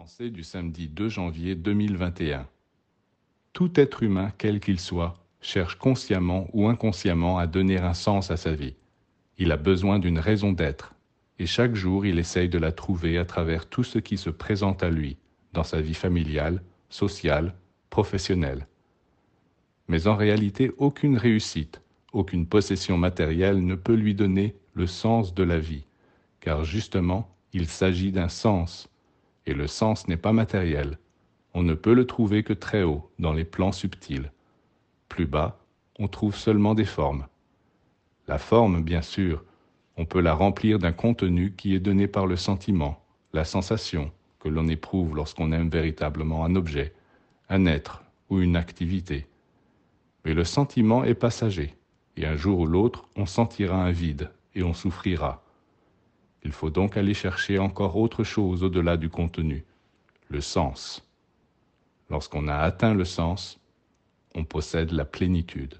Pensée du samedi 2 janvier 2021. Tout être humain, quel qu'il soit, cherche consciemment ou inconsciemment à donner un sens à sa vie. Il a besoin d'une raison d'être, et chaque jour il essaye de la trouver à travers tout ce qui se présente à lui, dans sa vie familiale, sociale, professionnelle. Mais en réalité, aucune réussite, aucune possession matérielle ne peut lui donner le sens de la vie, car justement, il s'agit d'un sens, et le sens n'est pas matériel. On ne peut le trouver que très haut, dans les plans subtils. Plus bas, on trouve seulement des formes. La forme, bien sûr, on peut la remplir d'un contenu qui est donné par le sentiment, la sensation que l'on éprouve lorsqu'on aime véritablement un objet, un être ou une activité. Mais le sentiment est passager, et un jour ou l'autre, on sentira un vide et on souffrira. Il faut donc aller chercher encore autre chose au-delà du contenu, le sens. Lorsqu'on a atteint le sens, on possède la plénitude.